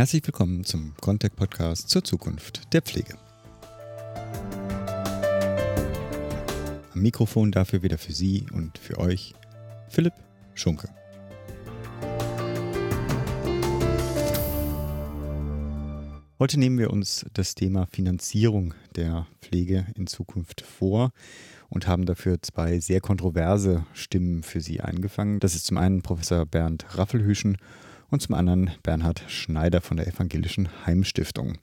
Herzlich willkommen zum Contact Podcast zur Zukunft der Pflege. Am Mikrofon dafür wieder für Sie und für euch Philipp Schunke. Heute nehmen wir uns das Thema Finanzierung der Pflege in Zukunft vor und haben dafür zwei sehr kontroverse Stimmen für Sie eingefangen. Das ist zum einen Professor Bernd Raffelhüschen und zum anderen Bernhard Schneider von der Evangelischen Heimstiftung.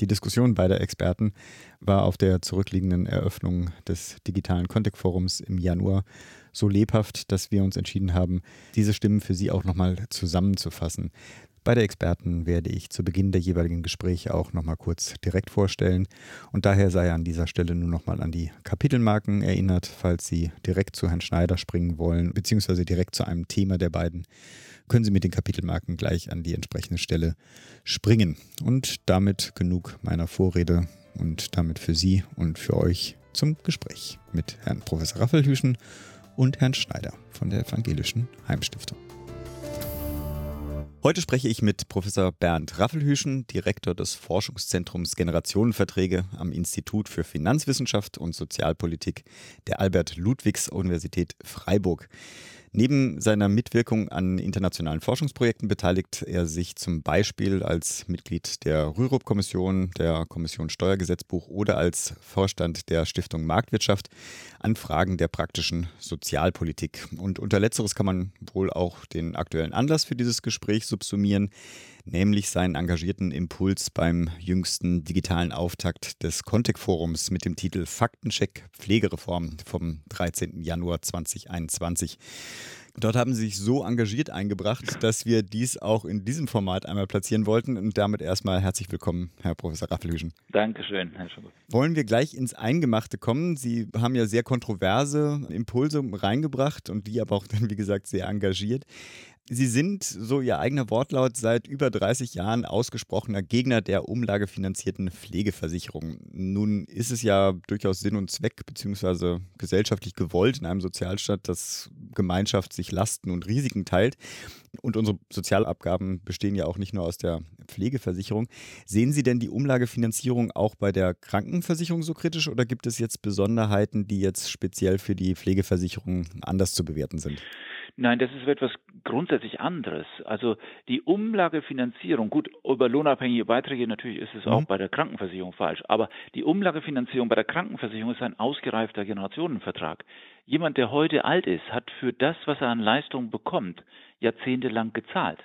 Die Diskussion beider Experten war auf der zurückliegenden Eröffnung des digitalen Contact Forums im Januar so lebhaft, dass wir uns entschieden haben, diese Stimmen für Sie auch nochmal zusammenzufassen. Beide Experten werde ich zu Beginn der jeweiligen Gespräche auch nochmal kurz direkt vorstellen und daher sei an dieser Stelle nur nochmal an die Kapitelmarken erinnert, falls Sie direkt zu Herrn Schneider springen wollen, beziehungsweise direkt zu einem Thema der beiden können Sie mit den Kapitelmarken gleich an die entsprechende Stelle springen. Und damit genug meiner Vorrede und damit für Sie und für euch zum Gespräch mit Herrn Professor Raffelhüschen und Herrn Schneider von der Evangelischen Heimstiftung. Heute spreche ich mit Professor Bernd Raffelhüschen, Direktor des Forschungszentrums Generationenverträge am Institut für Finanzwissenschaft und Sozialpolitik der Albert-Ludwigs-Universität Freiburg. Neben seiner Mitwirkung an internationalen Forschungsprojekten beteiligt er sich zum Beispiel als Mitglied der Rürup-Kommission, der Kommission Steuergesetzbuch oder als Vorstand der Stiftung Marktwirtschaft an Fragen der praktischen Sozialpolitik. Und unter letzteres kann man wohl auch den aktuellen Anlass für dieses Gespräch subsumieren nämlich seinen engagierten Impuls beim jüngsten digitalen Auftakt des Contact-Forums mit dem Titel Faktencheck Pflegereform vom 13. Januar 2021. Dort haben sie sich so engagiert eingebracht, dass wir dies auch in diesem Format einmal platzieren wollten. Und damit erstmal herzlich willkommen, Herr Professor Raffelhüschen. Dankeschön, Herr Schubert. Wollen wir gleich ins Eingemachte kommen? Sie haben ja sehr kontroverse Impulse reingebracht und die aber auch dann, wie gesagt, sehr engagiert. Sie sind, so Ihr eigener Wortlaut, seit über 30 Jahren ausgesprochener Gegner der umlagefinanzierten Pflegeversicherung. Nun ist es ja durchaus Sinn und Zweck beziehungsweise gesellschaftlich gewollt in einem Sozialstaat, dass Gemeinschaft sich Lasten und Risiken teilt. Und unsere Sozialabgaben bestehen ja auch nicht nur aus der Pflegeversicherung. Sehen Sie denn die Umlagefinanzierung auch bei der Krankenversicherung so kritisch oder gibt es jetzt Besonderheiten, die jetzt speziell für die Pflegeversicherung anders zu bewerten sind? Nein, das ist etwas grundsätzlich anderes. Also die Umlagefinanzierung, gut, über lohnabhängige Beiträge natürlich ist es mhm. auch bei der Krankenversicherung falsch, aber die Umlagefinanzierung bei der Krankenversicherung ist ein ausgereifter Generationenvertrag. Jemand, der heute alt ist, hat für das, was er an Leistungen bekommt, jahrzehntelang gezahlt.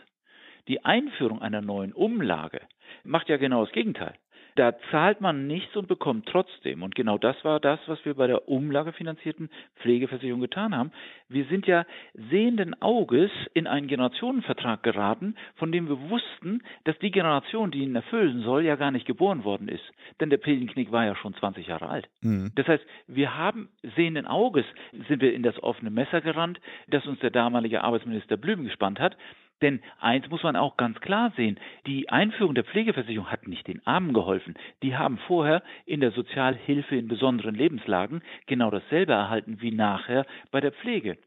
Die Einführung einer neuen Umlage macht ja genau das Gegenteil. Da zahlt man nichts und bekommt trotzdem. Und genau das war das, was wir bei der umlagefinanzierten Pflegeversicherung getan haben. Wir sind ja sehenden Auges in einen Generationenvertrag geraten, von dem wir wussten, dass die Generation, die ihn erfüllen soll, ja gar nicht geboren worden ist. Denn der Pilgenknick war ja schon 20 Jahre alt. Mhm. Das heißt, wir haben sehenden Auges, sind wir in das offene Messer gerannt, das uns der damalige Arbeitsminister Blüm gespannt hat. Denn eins muss man auch ganz klar sehen, die Einführung der Pflegeversicherung hat nicht den Armen geholfen. Die haben vorher in der Sozialhilfe in besonderen Lebenslagen genau dasselbe erhalten wie nachher bei der Pflege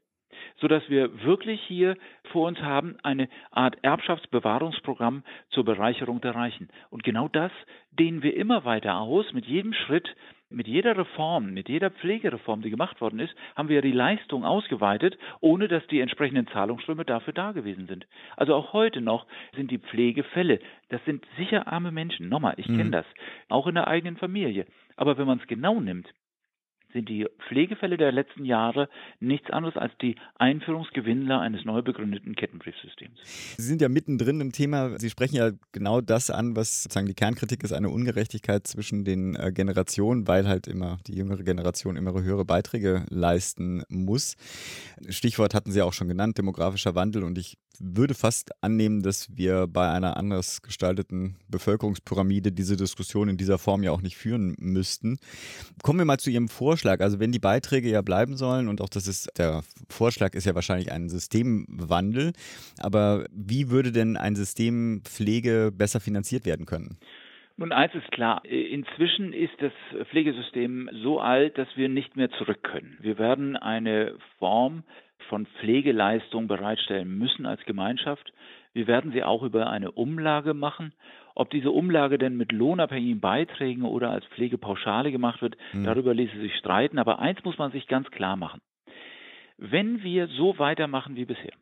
sodass wir wirklich hier vor uns haben eine Art Erbschaftsbewahrungsprogramm zur Bereicherung der Reichen. Und genau das dehnen wir immer weiter aus mit jedem Schritt, mit jeder Reform, mit jeder Pflegereform, die gemacht worden ist, haben wir die Leistung ausgeweitet, ohne dass die entsprechenden Zahlungsströme dafür da gewesen sind. Also auch heute noch sind die Pflegefälle, das sind sicher arme Menschen. Nochmal, ich mhm. kenne das, auch in der eigenen Familie. Aber wenn man es genau nimmt, sind die Pflegefälle der letzten Jahre nichts anderes als die Einführungsgewinnler eines neu begründeten Kettenbriefsystems. Sie sind ja mittendrin im Thema. Sie sprechen ja genau das an, was sozusagen die Kernkritik ist, eine Ungerechtigkeit zwischen den äh, Generationen, weil halt immer die jüngere Generation immer höhere Beiträge leisten muss. Stichwort hatten Sie auch schon genannt, demografischer Wandel. Und ich würde fast annehmen, dass wir bei einer anders gestalteten Bevölkerungspyramide diese Diskussion in dieser Form ja auch nicht führen müssten. Kommen wir mal zu Ihrem Vorschlag. Also wenn die Beiträge ja bleiben sollen und auch das ist, der Vorschlag ist ja wahrscheinlich ein Systemwandel, aber wie würde denn ein System Pflege besser finanziert werden können? Nun, eins ist klar. Inzwischen ist das Pflegesystem so alt, dass wir nicht mehr zurück können. Wir werden eine Form von Pflegeleistung bereitstellen müssen als Gemeinschaft. Wir werden sie auch über eine Umlage machen. Ob diese Umlage denn mit lohnabhängigen Beiträgen oder als Pflegepauschale gemacht wird, mhm. darüber ließe sich streiten. Aber eins muss man sich ganz klar machen. Wenn wir so weitermachen wie bisher,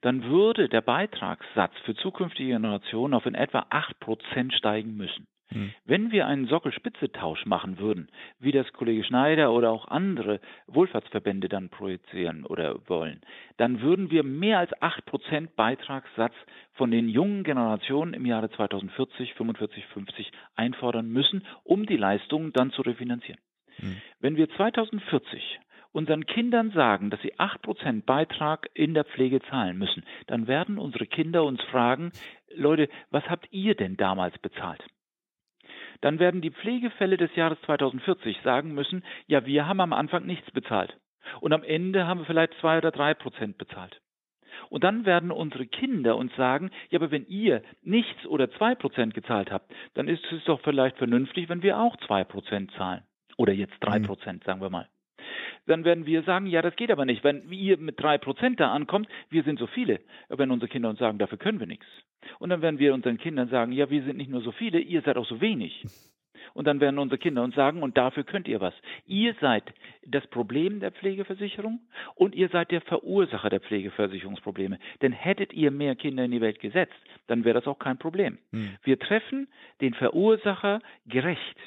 dann würde der Beitragssatz für zukünftige Generationen auf in etwa 8% steigen müssen. Hm. Wenn wir einen Sockelspitzetausch machen würden, wie das Kollege Schneider oder auch andere Wohlfahrtsverbände dann projizieren oder wollen, dann würden wir mehr als 8% Beitragssatz von den jungen Generationen im Jahre 2040, 45, 50 einfordern müssen, um die Leistungen dann zu refinanzieren. Hm. Wenn wir 2040 unseren Kindern sagen, dass sie 8% Beitrag in der Pflege zahlen müssen, dann werden unsere Kinder uns fragen, Leute, was habt ihr denn damals bezahlt? Dann werden die Pflegefälle des Jahres 2040 sagen müssen, ja, wir haben am Anfang nichts bezahlt. Und am Ende haben wir vielleicht zwei oder drei Prozent bezahlt. Und dann werden unsere Kinder uns sagen, ja, aber wenn ihr nichts oder zwei Prozent gezahlt habt, dann ist es doch vielleicht vernünftig, wenn wir auch zwei Prozent zahlen. Oder jetzt drei mhm. Prozent, sagen wir mal dann werden wir sagen, ja, das geht aber nicht. Wenn ihr mit drei Prozent da ankommt, wir sind so viele, wenn unsere Kinder uns sagen, dafür können wir nichts. Und dann werden wir unseren Kindern sagen, ja, wir sind nicht nur so viele, ihr seid auch so wenig. Und dann werden unsere Kinder uns sagen, und dafür könnt ihr was. Ihr seid das Problem der Pflegeversicherung und ihr seid der Verursacher der Pflegeversicherungsprobleme. Denn hättet ihr mehr Kinder in die Welt gesetzt, dann wäre das auch kein Problem. Hm. Wir treffen den Verursacher gerecht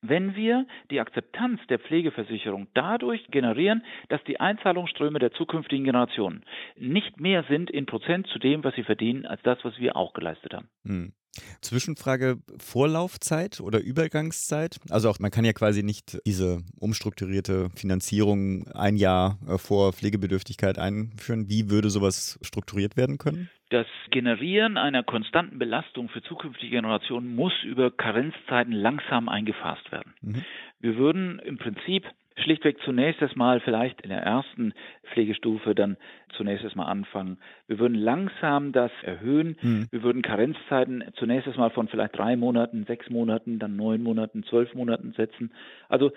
wenn wir die Akzeptanz der Pflegeversicherung dadurch generieren, dass die Einzahlungsströme der zukünftigen Generationen nicht mehr sind in Prozent zu dem, was sie verdienen, als das, was wir auch geleistet haben. Hm. Zwischenfrage Vorlaufzeit oder Übergangszeit? Also auch man kann ja quasi nicht diese umstrukturierte Finanzierung ein Jahr äh, vor Pflegebedürftigkeit einführen. Wie würde sowas strukturiert werden können? Das Generieren einer konstanten Belastung für zukünftige Generationen muss über Karenzzeiten langsam eingefasst werden. Mhm. Wir würden im Prinzip schlichtweg zunächst erstmal vielleicht in der ersten Pflegestufe dann zunächst erstmal anfangen. Wir würden langsam das erhöhen. Mhm. Wir würden Karenzzeiten zunächst erstmal von vielleicht drei Monaten, sechs Monaten, dann neun Monaten, zwölf Monaten setzen. Also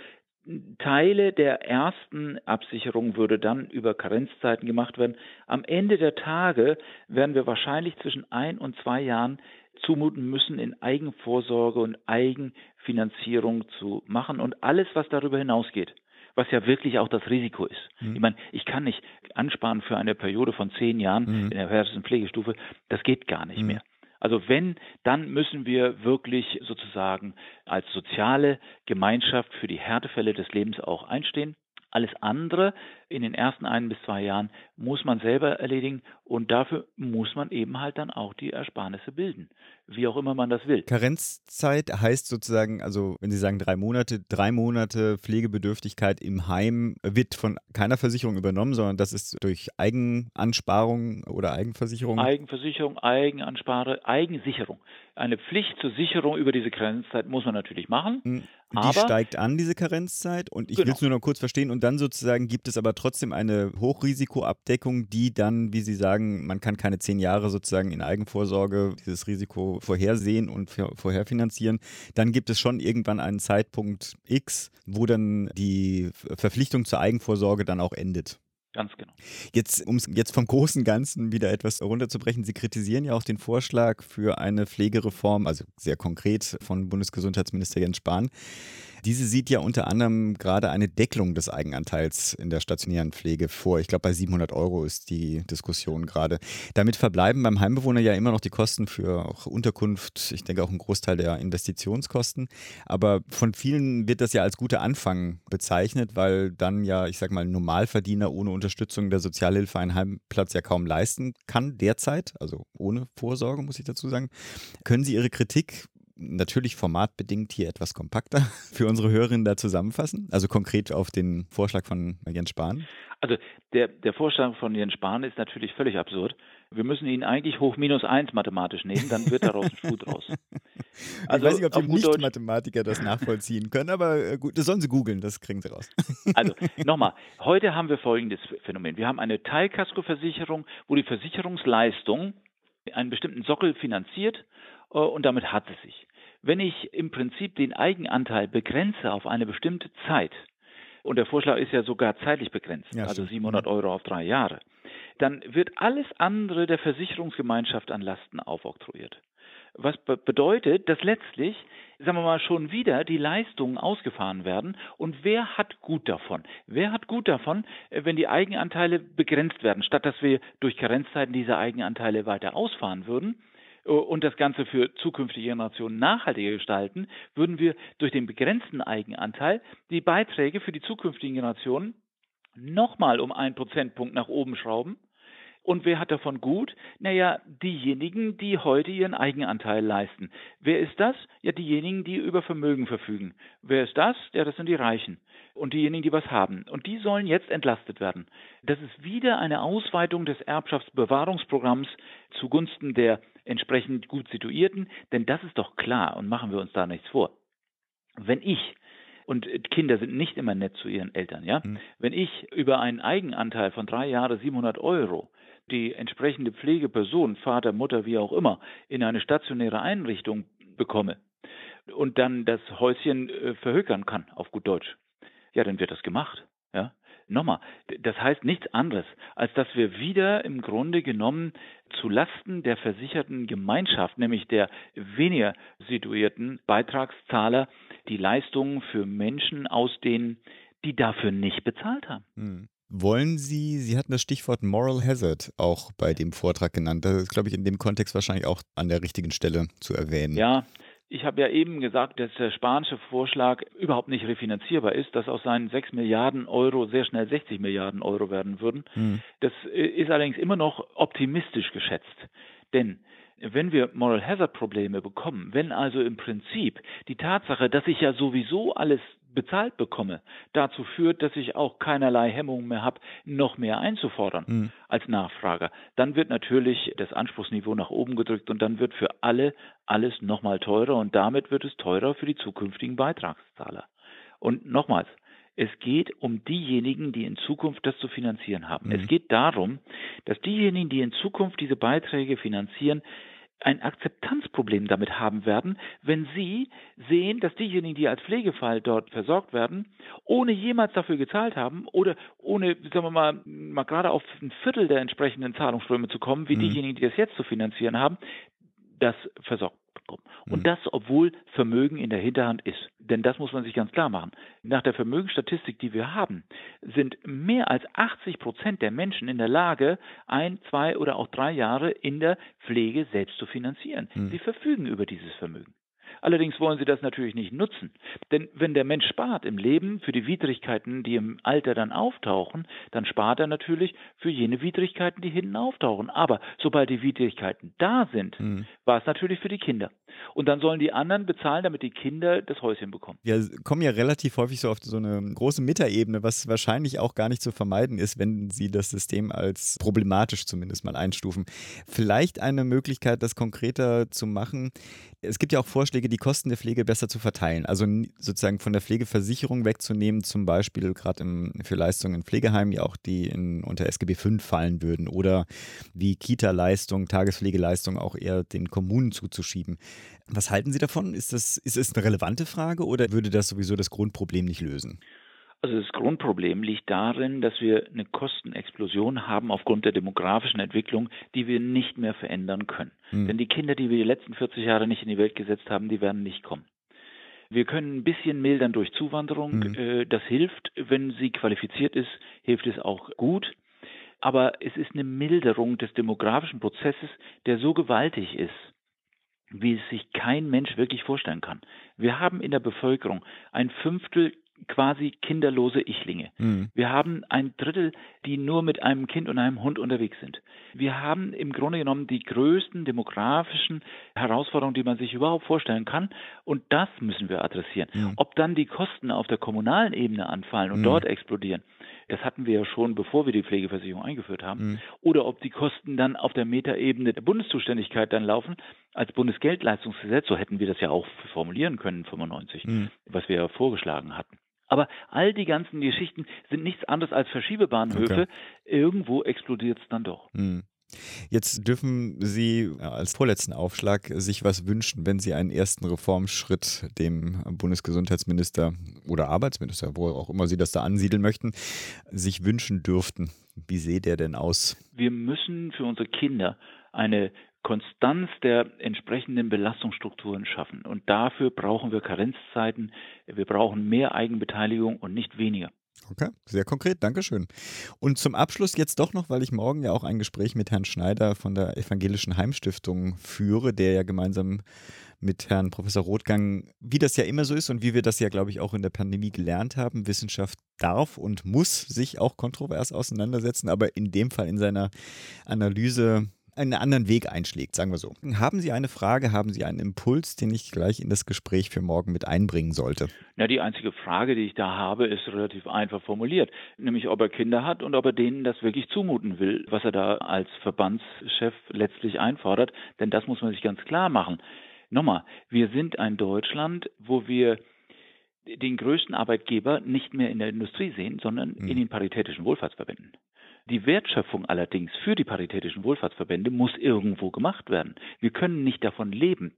Teile der ersten Absicherung würde dann über Karenzzeiten gemacht werden. Am Ende der Tage werden wir wahrscheinlich zwischen ein und zwei Jahren zumuten müssen, in Eigenvorsorge und Eigenfinanzierung zu machen und alles, was darüber hinausgeht was ja wirklich auch das Risiko ist. Mhm. Ich meine, ich kann nicht ansparen für eine Periode von zehn Jahren mhm. in der ersten Pflegestufe, das geht gar nicht mhm. mehr. Also wenn, dann müssen wir wirklich sozusagen als soziale Gemeinschaft für die Härtefälle des Lebens auch einstehen. Alles andere in den ersten ein bis zwei Jahren muss man selber erledigen und dafür muss man eben halt dann auch die Ersparnisse bilden, wie auch immer man das will. Karenzzeit heißt sozusagen, also wenn Sie sagen drei Monate, drei Monate Pflegebedürftigkeit im Heim wird von keiner Versicherung übernommen, sondern das ist durch Eigenansparung oder Eigenversicherung? Eigenversicherung, Eigenanspare, Eigensicherung. Eine Pflicht zur Sicherung über diese Karenzzeit muss man natürlich machen. Hm, die aber, steigt an, diese Karenzzeit. Und ich genau. will es nur noch kurz verstehen. Und dann sozusagen gibt es aber trotzdem eine Hochrisikoabdeckung, die dann, wie Sie sagen, man kann keine zehn Jahre sozusagen in Eigenvorsorge dieses Risiko vorhersehen und vorherfinanzieren. Dann gibt es schon irgendwann einen Zeitpunkt X, wo dann die Verpflichtung zur Eigenvorsorge dann auch endet. Ganz genau. Jetzt, um es jetzt vom großen Ganzen wieder etwas runterzubrechen, Sie kritisieren ja auch den Vorschlag für eine Pflegereform, also sehr konkret von Bundesgesundheitsminister Jens Spahn. Diese sieht ja unter anderem gerade eine Deckelung des Eigenanteils in der stationären Pflege vor. Ich glaube, bei 700 Euro ist die Diskussion gerade. Damit verbleiben beim Heimbewohner ja immer noch die Kosten für auch Unterkunft, ich denke auch ein Großteil der Investitionskosten. Aber von vielen wird das ja als guter Anfang bezeichnet, weil dann ja, ich sage mal, ein Normalverdiener ohne Unterstützung der Sozialhilfe einen Heimplatz ja kaum leisten kann derzeit, also ohne Vorsorge, muss ich dazu sagen. Können Sie Ihre Kritik natürlich formatbedingt hier etwas kompakter für unsere Hörerinnen da zusammenfassen? Also konkret auf den Vorschlag von Jens Spahn? Also der, der Vorschlag von Jens Spahn ist natürlich völlig absurd. Wir müssen ihn eigentlich hoch minus eins mathematisch nehmen, dann wird daraus ein Schuh draus. Also ich weiß nicht, ob die Nicht-Mathematiker das nachvollziehen können, aber äh, gut, das sollen sie googeln, das kriegen sie raus. Also nochmal, heute haben wir folgendes Phänomen. Wir haben eine Teilkaskoversicherung, wo die Versicherungsleistung einen bestimmten Sockel finanziert und damit hat es sich. Wenn ich im Prinzip den Eigenanteil begrenze auf eine bestimmte Zeit, und der Vorschlag ist ja sogar zeitlich begrenzt, ja, also 700 Euro auf drei Jahre, dann wird alles andere der Versicherungsgemeinschaft an Lasten aufoktroyiert. Was be bedeutet, dass letztlich, sagen wir mal, schon wieder die Leistungen ausgefahren werden. Und wer hat gut davon? Wer hat gut davon, äh, wenn die Eigenanteile begrenzt werden, statt dass wir durch Karenzzeiten diese Eigenanteile weiter ausfahren würden? Äh, und das Ganze für zukünftige Generationen nachhaltiger gestalten, würden wir durch den begrenzten Eigenanteil die Beiträge für die zukünftigen Generationen nochmal um einen Prozentpunkt nach oben schrauben und wer hat davon gut? Naja, diejenigen, die heute ihren Eigenanteil leisten. Wer ist das? Ja, diejenigen, die über Vermögen verfügen. Wer ist das? Ja, das sind die Reichen. Und diejenigen, die was haben. Und die sollen jetzt entlastet werden. Das ist wieder eine Ausweitung des Erbschaftsbewahrungsprogramms zugunsten der entsprechend gut situierten. Denn das ist doch klar und machen wir uns da nichts vor. Wenn ich und Kinder sind nicht immer nett zu ihren Eltern, ja. Mhm. Wenn ich über einen Eigenanteil von drei Jahren 700 Euro die entsprechende Pflegeperson, Vater, Mutter, wie auch immer, in eine stationäre Einrichtung bekomme und dann das Häuschen äh, verhökern kann, auf gut Deutsch, ja, dann wird das gemacht. Ja, nochmal, das heißt nichts anderes, als dass wir wieder im Grunde genommen zu Lasten der versicherten Gemeinschaft, nämlich der weniger situierten Beitragszahler, die Leistungen für Menschen ausdehnen, die dafür nicht bezahlt haben. Hm. Wollen Sie, Sie hatten das Stichwort Moral Hazard auch bei dem Vortrag genannt. Das ist, glaube ich, in dem Kontext wahrscheinlich auch an der richtigen Stelle zu erwähnen. Ja, ich habe ja eben gesagt, dass der spanische Vorschlag überhaupt nicht refinanzierbar ist, dass aus seinen 6 Milliarden Euro sehr schnell 60 Milliarden Euro werden würden. Hm. Das äh, ist allerdings immer noch optimistisch geschätzt. Denn wenn wir Moral Hazard Probleme bekommen, wenn also im Prinzip die Tatsache, dass ich ja sowieso alles bezahlt bekomme, dazu führt, dass ich auch keinerlei Hemmungen mehr habe, noch mehr einzufordern mhm. als Nachfrager. Dann wird natürlich das Anspruchsniveau nach oben gedrückt und dann wird für alle alles nochmal teurer und damit wird es teurer für die zukünftigen Beitragszahler. Und nochmals, es geht um diejenigen, die in Zukunft das zu finanzieren haben. Mhm. Es geht darum, dass diejenigen, die in Zukunft diese Beiträge finanzieren, ein Akzeptanzproblem damit haben werden, wenn Sie sehen, dass diejenigen, die als Pflegefall dort versorgt werden, ohne jemals dafür gezahlt haben oder ohne, sagen wir mal, mal gerade auf ein Viertel der entsprechenden Zahlungsströme zu kommen, wie mhm. diejenigen, die das jetzt zu finanzieren haben, das versorgt bekommen. Und mhm. das, obwohl Vermögen in der Hinterhand ist. Denn das muss man sich ganz klar machen. Nach der Vermögensstatistik, die wir haben, sind mehr als 80 Prozent der Menschen in der Lage, ein, zwei oder auch drei Jahre in der Pflege selbst zu finanzieren. Mhm. Sie verfügen über dieses Vermögen. Allerdings wollen sie das natürlich nicht nutzen. Denn wenn der Mensch spart im Leben für die Widrigkeiten, die im Alter dann auftauchen, dann spart er natürlich für jene Widrigkeiten, die hinten auftauchen. Aber sobald die Widrigkeiten da sind, mhm. war es natürlich für die Kinder. Und dann sollen die anderen bezahlen, damit die Kinder das Häuschen bekommen. Wir kommen ja relativ häufig so auf so eine große Metaebene, was wahrscheinlich auch gar nicht zu vermeiden ist, wenn Sie das System als problematisch zumindest mal einstufen. Vielleicht eine Möglichkeit, das konkreter zu machen. Es gibt ja auch Vorschläge, die Kosten der Pflege besser zu verteilen. Also sozusagen von der Pflegeversicherung wegzunehmen, zum Beispiel gerade für Leistungen in Pflegeheimen, ja auch die in, unter SGB V fallen würden oder wie Kita-Leistung, Tagespflegeleistung auch eher den Kommunen zuzuschieben. Was halten Sie davon? Ist das, ist es eine relevante Frage oder würde das sowieso das Grundproblem nicht lösen? Also das Grundproblem liegt darin, dass wir eine Kostenexplosion haben aufgrund der demografischen Entwicklung, die wir nicht mehr verändern können. Mhm. Denn die Kinder, die wir die letzten 40 Jahre nicht in die Welt gesetzt haben, die werden nicht kommen. Wir können ein bisschen mildern durch Zuwanderung. Mhm. Das hilft, wenn sie qualifiziert ist, hilft es auch gut. Aber es ist eine Milderung des demografischen Prozesses, der so gewaltig ist, wie es sich kein Mensch wirklich vorstellen kann. Wir haben in der Bevölkerung ein Fünftel quasi kinderlose Ichlinge. Mhm. Wir haben ein Drittel, die nur mit einem Kind und einem Hund unterwegs sind. Wir haben im Grunde genommen die größten demografischen Herausforderungen, die man sich überhaupt vorstellen kann. Und das müssen wir adressieren. Mhm. Ob dann die Kosten auf der kommunalen Ebene anfallen und mhm. dort explodieren, das hatten wir ja schon, bevor wir die Pflegeversicherung eingeführt haben. Mhm. Oder ob die Kosten dann auf der Metaebene der Bundeszuständigkeit dann laufen, als Bundesgeldleistungsgesetz, so hätten wir das ja auch formulieren können, 95, mhm. was wir ja vorgeschlagen hatten. Aber all die ganzen Geschichten sind nichts anderes als Verschiebebahnhöfe. Okay. Irgendwo explodiert es dann doch. Mhm. Jetzt dürfen Sie als vorletzten Aufschlag sich was wünschen, wenn Sie einen ersten Reformschritt dem Bundesgesundheitsminister oder Arbeitsminister, wo auch immer Sie das da ansiedeln möchten, sich wünschen dürften. Wie seht der denn aus? Wir müssen für unsere Kinder eine Konstanz der entsprechenden Belastungsstrukturen schaffen. Und dafür brauchen wir Karenzzeiten, wir brauchen mehr Eigenbeteiligung und nicht weniger. Okay, sehr konkret, Dankeschön. Und zum Abschluss jetzt doch noch, weil ich morgen ja auch ein Gespräch mit Herrn Schneider von der Evangelischen Heimstiftung führe, der ja gemeinsam mit Herrn Professor Rothgang, wie das ja immer so ist und wie wir das ja, glaube ich, auch in der Pandemie gelernt haben, Wissenschaft darf und muss sich auch kontrovers auseinandersetzen, aber in dem Fall in seiner Analyse einen anderen Weg einschlägt, sagen wir so. Haben Sie eine Frage, haben Sie einen Impuls, den ich gleich in das Gespräch für morgen mit einbringen sollte? Na, die einzige Frage, die ich da habe, ist relativ einfach formuliert, nämlich ob er Kinder hat und ob er denen das wirklich zumuten will, was er da als Verbandschef letztlich einfordert, denn das muss man sich ganz klar machen. Nochmal, wir sind ein Deutschland, wo wir den größten Arbeitgeber nicht mehr in der Industrie sehen, sondern mhm. in den paritätischen Wohlfahrtsverbänden. Die Wertschöpfung allerdings für die paritätischen Wohlfahrtsverbände muss irgendwo gemacht werden. Wir können nicht davon leben,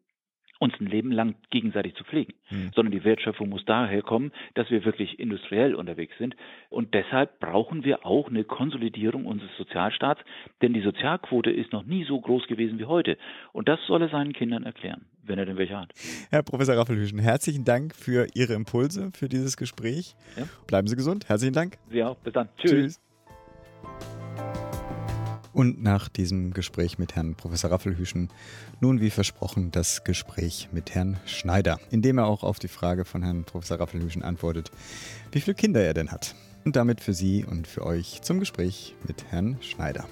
uns ein Leben lang gegenseitig zu pflegen, hm. sondern die Wertschöpfung muss daher kommen, dass wir wirklich industriell unterwegs sind. Und deshalb brauchen wir auch eine Konsolidierung unseres Sozialstaats, denn die Sozialquote ist noch nie so groß gewesen wie heute. Und das soll er seinen Kindern erklären, wenn er denn welche hat. Herr Professor Raffelhüschen, herzlichen Dank für Ihre Impulse, für dieses Gespräch. Ja. Bleiben Sie gesund. Herzlichen Dank. Sie auch. Bis dann. Tschüss. Tschüss. Und nach diesem Gespräch mit Herrn Professor Raffelhüschen nun wie versprochen das Gespräch mit Herrn Schneider, in dem er auch auf die Frage von Herrn Professor Raffelhüschen antwortet, wie viele Kinder er denn hat. Und damit für Sie und für euch zum Gespräch mit Herrn Schneider.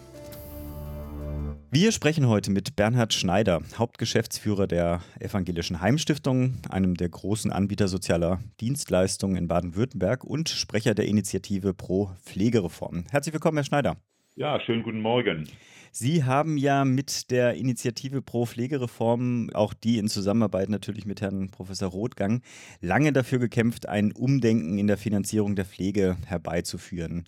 Wir sprechen heute mit Bernhard Schneider, Hauptgeschäftsführer der Evangelischen Heimstiftung, einem der großen Anbieter sozialer Dienstleistungen in Baden-Württemberg und Sprecher der Initiative Pro Pflegereform. Herzlich willkommen, Herr Schneider. Ja, schönen guten Morgen. Sie haben ja mit der Initiative Pro Pflegereform, auch die in Zusammenarbeit natürlich mit Herrn Professor Rothgang, lange dafür gekämpft, ein Umdenken in der Finanzierung der Pflege herbeizuführen.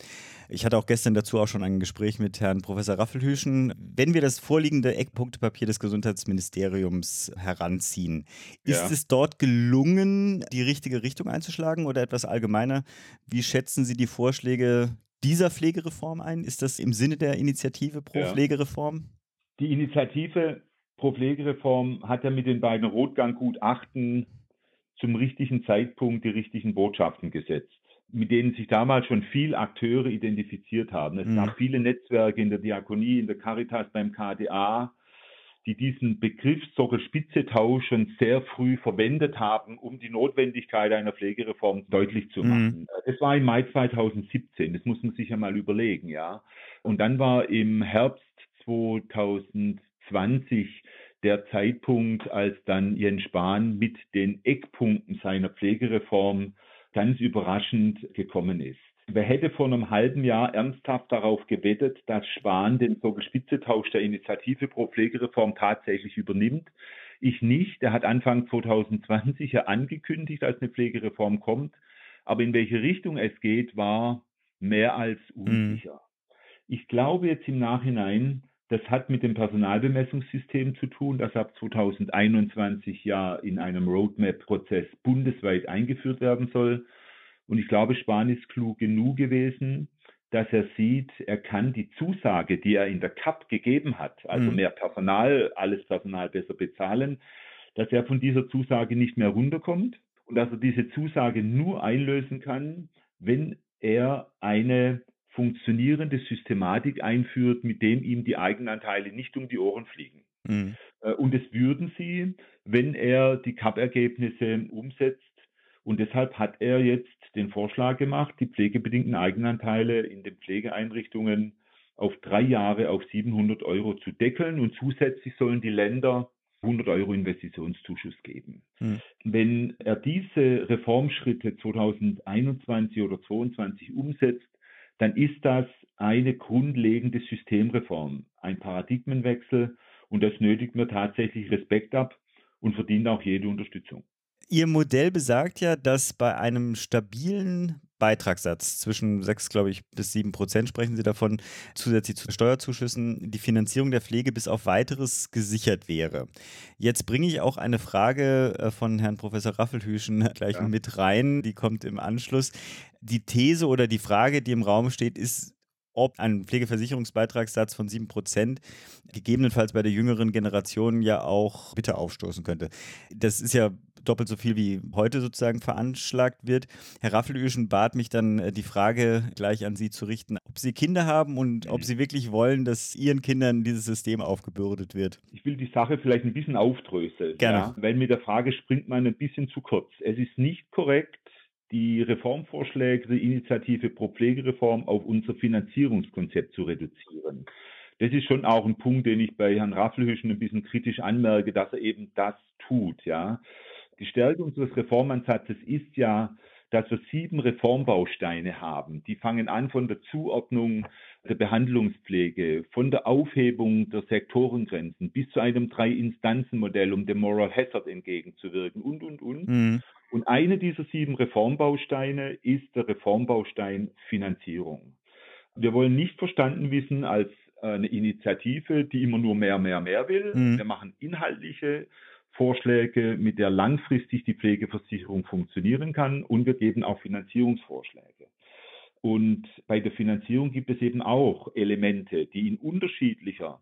Ich hatte auch gestern dazu auch schon ein Gespräch mit Herrn Professor Raffelhüschen. Wenn wir das vorliegende Eckpunktepapier des Gesundheitsministeriums heranziehen, ist ja. es dort gelungen, die richtige Richtung einzuschlagen oder etwas allgemeiner? Wie schätzen Sie die Vorschläge dieser Pflegereform ein? Ist das im Sinne der Initiative pro ja. Pflegereform? Die Initiative pro Pflegereform hat ja mit den beiden Rotgang-Gutachten zum richtigen Zeitpunkt die richtigen Botschaften gesetzt, mit denen sich damals schon viele Akteure identifiziert haben. Es mhm. gab viele Netzwerke in der Diakonie, in der Caritas, beim KDA, die diesen Begriff Sockel-Spitze-Tausch schon sehr früh verwendet haben, um die Notwendigkeit einer Pflegereform deutlich zu machen. Mhm. Das war im Mai 2017, das muss man sich ja mal überlegen, ja. Und dann war im Herbst 2020 der Zeitpunkt, als dann Jens Spahn mit den Eckpunkten seiner Pflegereform ganz überraschend gekommen ist. Wer hätte vor einem halben Jahr ernsthaft darauf gewettet, dass Spahn den Sockel-Spitze-Tausch der Initiative pro Pflegereform tatsächlich übernimmt? Ich nicht. Er hat Anfang 2020 ja angekündigt, als eine Pflegereform kommt. Aber in welche Richtung es geht, war mehr als mhm. unsicher. Mhm. Ich glaube jetzt im Nachhinein, das hat mit dem Personalbemessungssystem zu tun, das ab 2021 ja in einem Roadmap-Prozess bundesweit eingeführt werden soll. Und ich glaube, Spahn ist klug genug gewesen, dass er sieht, er kann die Zusage, die er in der CAP gegeben hat, also mhm. mehr Personal, alles Personal besser bezahlen, dass er von dieser Zusage nicht mehr runterkommt und dass er diese Zusage nur einlösen kann, wenn er eine funktionierende Systematik einführt, mit dem ihm die Eigenanteile nicht um die Ohren fliegen. Mhm. Äh, und es würden sie, wenn er die CAP-Ergebnisse umsetzt, und deshalb hat er jetzt den Vorschlag gemacht, die pflegebedingten Eigenanteile in den Pflegeeinrichtungen auf drei Jahre auf 700 Euro zu deckeln und zusätzlich sollen die Länder 100 Euro Investitionszuschuss geben. Hm. Wenn er diese Reformschritte 2021 oder 2022 umsetzt, dann ist das eine grundlegende Systemreform, ein Paradigmenwechsel und das nötigt mir tatsächlich Respekt ab und verdient auch jede Unterstützung. Ihr Modell besagt ja, dass bei einem stabilen Beitragssatz zwischen 6, glaube ich, bis 7 Prozent sprechen Sie davon, zusätzlich zu Steuerzuschüssen, die Finanzierung der Pflege bis auf weiteres gesichert wäre. Jetzt bringe ich auch eine Frage äh, von Herrn Professor Raffelhüschen gleich ja. mit rein, die kommt im Anschluss. Die These oder die Frage, die im Raum steht, ist, ob ein Pflegeversicherungsbeitragssatz von 7% gegebenenfalls bei der jüngeren Generation ja auch bitte aufstoßen könnte. Das ist ja doppelt so viel wie heute sozusagen veranschlagt wird. Herr Raffelüschen bat mich dann äh, die Frage gleich an Sie zu richten, ob Sie Kinder haben und ob Sie wirklich wollen, dass Ihren Kindern dieses System aufgebürdet wird. Ich will die Sache vielleicht ein bisschen aufdröseln, Gerne. Ja, weil mit der Frage springt man ein bisschen zu kurz. Es ist nicht korrekt, die Reformvorschläge der Initiative pro Pflegereform auf unser Finanzierungskonzept zu reduzieren. Das ist schon auch ein Punkt, den ich bei Herrn Raffelhüschen ein bisschen kritisch anmerke, dass er eben das tut, ja. Die Stärke unseres Reformansatzes ist ja, dass wir sieben Reformbausteine haben. Die fangen an von der Zuordnung der Behandlungspflege, von der Aufhebung der Sektorengrenzen bis zu einem Drei-Instanzen-Modell, um dem Moral Hazard entgegenzuwirken und, und, und. Mhm. Und eine dieser sieben Reformbausteine ist der Reformbaustein Finanzierung. Wir wollen nicht verstanden wissen als eine Initiative, die immer nur mehr, mehr, mehr will. Mhm. Wir machen inhaltliche Vorschläge, mit der langfristig die Pflegeversicherung funktionieren kann und wir geben auch Finanzierungsvorschläge. Und bei der Finanzierung gibt es eben auch Elemente, die in unterschiedlicher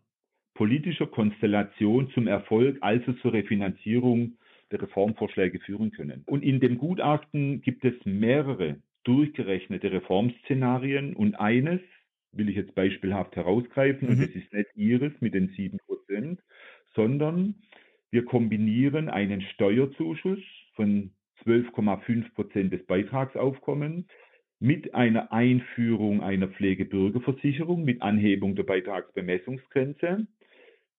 politischer Konstellation zum Erfolg, also zur Refinanzierung der Reformvorschläge führen können. Und in dem Gutachten gibt es mehrere durchgerechnete Reformszenarien und eines will ich jetzt beispielhaft herausgreifen, mhm. und das ist nicht Ihres mit den sieben Prozent, sondern wir kombinieren einen Steuerzuschuss von 12,5 Prozent des Beitragsaufkommens mit einer Einführung einer Pflegebürgerversicherung mit Anhebung der Beitragsbemessungsgrenze.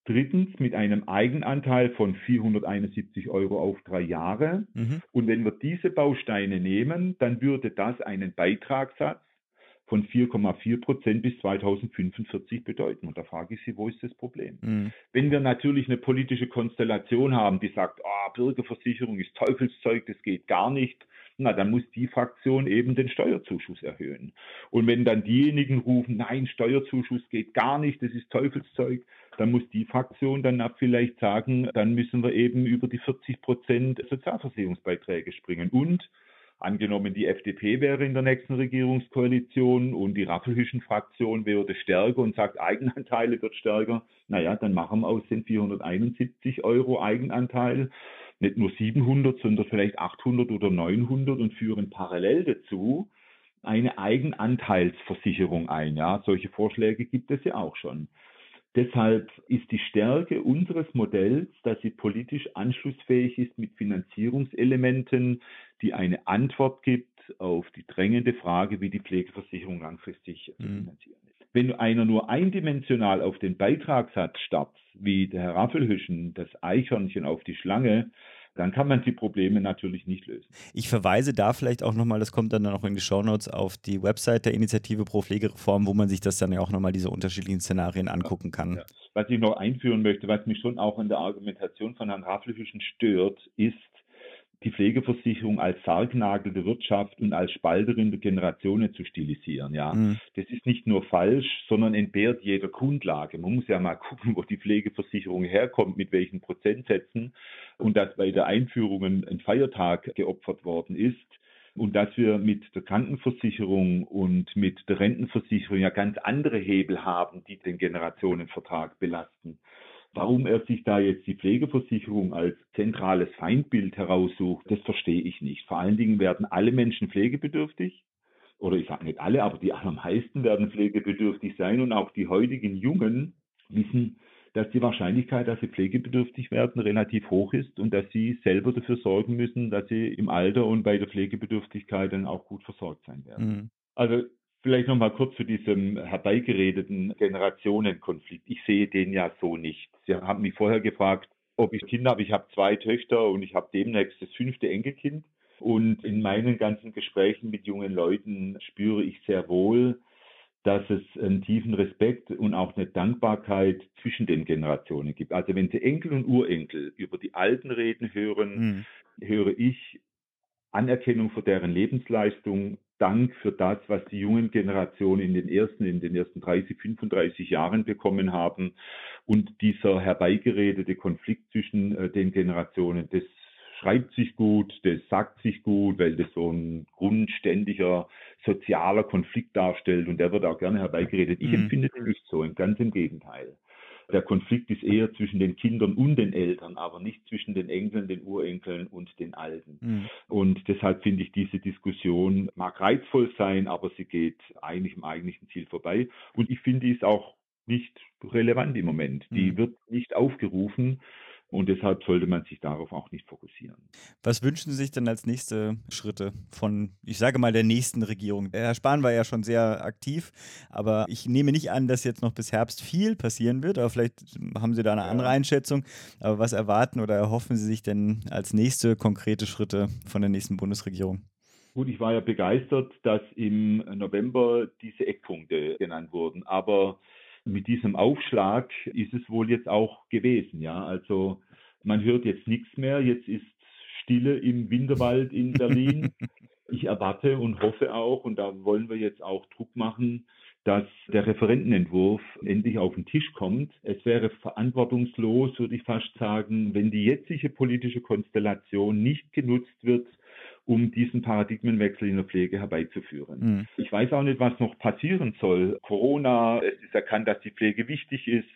Drittens mit einem Eigenanteil von 471 Euro auf drei Jahre. Mhm. Und wenn wir diese Bausteine nehmen, dann würde das einen Beitragssatz von 4,4 Prozent bis 2045 bedeuten. Und da frage ich Sie, wo ist das Problem? Mhm. Wenn wir natürlich eine politische Konstellation haben, die sagt, oh, Bürgerversicherung ist Teufelszeug, das geht gar nicht, na, dann muss die Fraktion eben den Steuerzuschuss erhöhen. Und wenn dann diejenigen rufen, nein, Steuerzuschuss geht gar nicht, das ist Teufelszeug, dann muss die Fraktion dann vielleicht sagen, dann müssen wir eben über die 40 Prozent Sozialversicherungsbeiträge springen. Und Angenommen, die FDP wäre in der nächsten Regierungskoalition und die Raffelhüschen-Fraktion wäre stärker und sagt, Eigenanteile wird stärker. Naja, dann machen wir aus den 471 Euro Eigenanteil nicht nur 700, sondern vielleicht 800 oder 900 und führen parallel dazu eine Eigenanteilsversicherung ein. Ja, solche Vorschläge gibt es ja auch schon. Deshalb ist die Stärke unseres Modells, dass sie politisch anschlussfähig ist mit Finanzierungselementen, die eine Antwort gibt auf die drängende Frage, wie die Pflegeversicherung langfristig zu mhm. finanzieren ist. Wenn einer nur eindimensional auf den Beitragssatz starrt, wie der Herr Raffelhüschen das Eichhörnchen auf die Schlange, dann kann man die Probleme natürlich nicht lösen. Ich verweise da vielleicht auch nochmal, das kommt dann auch in die Shownotes, auf die Website der Initiative pro Pflegereform, wo man sich das dann ja auch nochmal diese unterschiedlichen Szenarien angucken kann. Ja. Was ich noch einführen möchte, was mich schon auch in der Argumentation von Herrn Raffelhüschen stört, ist, die Pflegeversicherung als Sargnagel der Wirtschaft und als Spalterin der Generationen zu stilisieren. Ja, mhm. das ist nicht nur falsch, sondern entbehrt jeder Grundlage. Man muss ja mal gucken, wo die Pflegeversicherung herkommt, mit welchen Prozentsätzen und dass bei der Einführung ein Feiertag geopfert worden ist und dass wir mit der Krankenversicherung und mit der Rentenversicherung ja ganz andere Hebel haben, die den Generationenvertrag belasten. Warum er sich da jetzt die Pflegeversicherung als zentrales Feindbild heraussucht, das verstehe ich nicht. Vor allen Dingen werden alle Menschen pflegebedürftig. Oder ich sage nicht alle, aber die allermeisten werden pflegebedürftig sein. Und auch die heutigen Jungen wissen, dass die Wahrscheinlichkeit, dass sie pflegebedürftig werden, relativ hoch ist und dass sie selber dafür sorgen müssen, dass sie im Alter und bei der Pflegebedürftigkeit dann auch gut versorgt sein werden. Mhm. Also Vielleicht noch mal kurz zu diesem herbeigeredeten Generationenkonflikt. Ich sehe den ja so nicht. Sie haben mich vorher gefragt, ob ich Kinder habe. Ich habe zwei Töchter und ich habe demnächst das fünfte Enkelkind. Und in meinen ganzen Gesprächen mit jungen Leuten spüre ich sehr wohl, dass es einen tiefen Respekt und auch eine Dankbarkeit zwischen den Generationen gibt. Also wenn Sie Enkel und Urenkel über die Alten reden hören, mhm. höre ich Anerkennung für deren Lebensleistung, Dank für das, was die jungen Generationen in den ersten, in den ersten 30, 35 Jahren bekommen haben. Und dieser herbeigeredete Konflikt zwischen äh, den Generationen, das schreibt sich gut, das sagt sich gut, weil das so ein grundständiger sozialer Konflikt darstellt und der wird auch gerne herbeigeredet. Ich mhm. empfinde den nicht so, ganz im Gegenteil. Der Konflikt ist eher zwischen den Kindern und den Eltern, aber nicht zwischen den Enkeln, den Urenkeln und den Alten. Mhm. Und deshalb finde ich diese Diskussion mag reizvoll sein, aber sie geht eigentlich im eigentlichen Ziel vorbei. Und ich finde, die ist auch nicht relevant im Moment. Die mhm. wird nicht aufgerufen. Und deshalb sollte man sich darauf auch nicht fokussieren. Was wünschen Sie sich denn als nächste Schritte von, ich sage mal, der nächsten Regierung? Herr Spahn war ja schon sehr aktiv, aber ich nehme nicht an, dass jetzt noch bis Herbst viel passieren wird. Aber vielleicht haben Sie da eine andere Einschätzung. Aber was erwarten oder erhoffen Sie sich denn als nächste konkrete Schritte von der nächsten Bundesregierung? Gut, ich war ja begeistert, dass im November diese Eckpunkte genannt wurden. Aber mit diesem Aufschlag ist es wohl jetzt auch gewesen. Ja, also man hört jetzt nichts mehr. Jetzt ist Stille im Winterwald in Berlin. Ich erwarte und hoffe auch, und da wollen wir jetzt auch Druck machen, dass der Referentenentwurf endlich auf den Tisch kommt. Es wäre verantwortungslos, würde ich fast sagen, wenn die jetzige politische Konstellation nicht genutzt wird, um diesen Paradigmenwechsel in der Pflege herbeizuführen. Mhm. Ich weiß auch nicht, was noch passieren soll. Corona, es ist erkannt, dass die Pflege wichtig ist.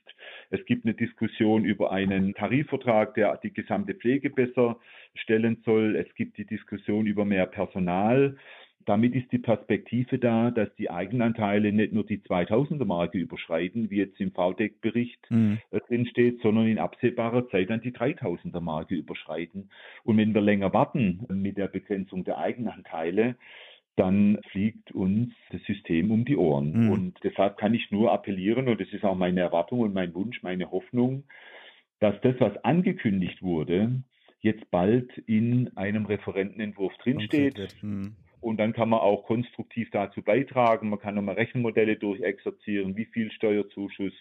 Es gibt eine Diskussion über einen Tarifvertrag, der die gesamte Pflege besser stellen soll. Es gibt die Diskussion über mehr Personal. Damit ist die Perspektive da, dass die Eigenanteile nicht nur die 2000er Marke überschreiten, wie jetzt im VDEC-Bericht mhm. Äh, drin steht, sondern in absehbarer Zeit dann die 3000er Marke überschreiten. Und wenn wir länger warten mit der Begrenzung der Eigenanteile, dann fliegt uns das System um die Ohren. Mhm. Und deshalb kann ich nur appellieren, und das ist auch meine Erwartung und mein Wunsch, meine Hoffnung, dass das, was angekündigt wurde, jetzt bald in einem Referentenentwurf drinsteht. Mhm. Und dann kann man auch konstruktiv dazu beitragen. Man kann nochmal Rechenmodelle durchexerzieren, wie viel Steuerzuschuss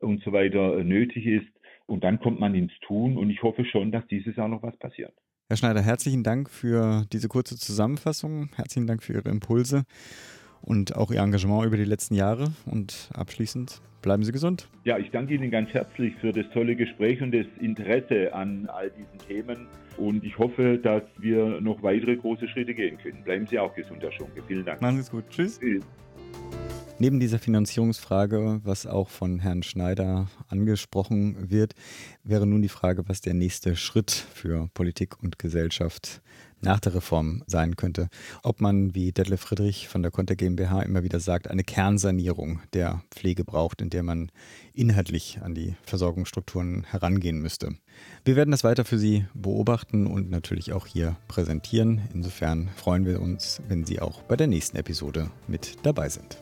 und so weiter äh, nötig ist. Und dann kommt man ins Tun. Und ich hoffe schon, dass dieses Jahr noch was passiert. Herr Schneider, herzlichen Dank für diese kurze Zusammenfassung. Herzlichen Dank für Ihre Impulse und auch Ihr Engagement über die letzten Jahre. Und abschließend bleiben Sie gesund. Ja, ich danke Ihnen ganz herzlich für das tolle Gespräch und das Interesse an all diesen Themen. Und ich hoffe, dass wir noch weitere große Schritte gehen können. Bleiben Sie auch gesund, Herr Schunke. Vielen Dank. Machen Sie es gut. Tschüss. Tschüss. Neben dieser Finanzierungsfrage, was auch von Herrn Schneider angesprochen wird, wäre nun die Frage, was der nächste Schritt für Politik und Gesellschaft nach der Reform sein könnte. Ob man, wie Detlef Friedrich von der Konter GmbH immer wieder sagt, eine Kernsanierung der Pflege braucht, in der man inhaltlich an die Versorgungsstrukturen herangehen müsste. Wir werden das weiter für Sie beobachten und natürlich auch hier präsentieren. Insofern freuen wir uns, wenn Sie auch bei der nächsten Episode mit dabei sind.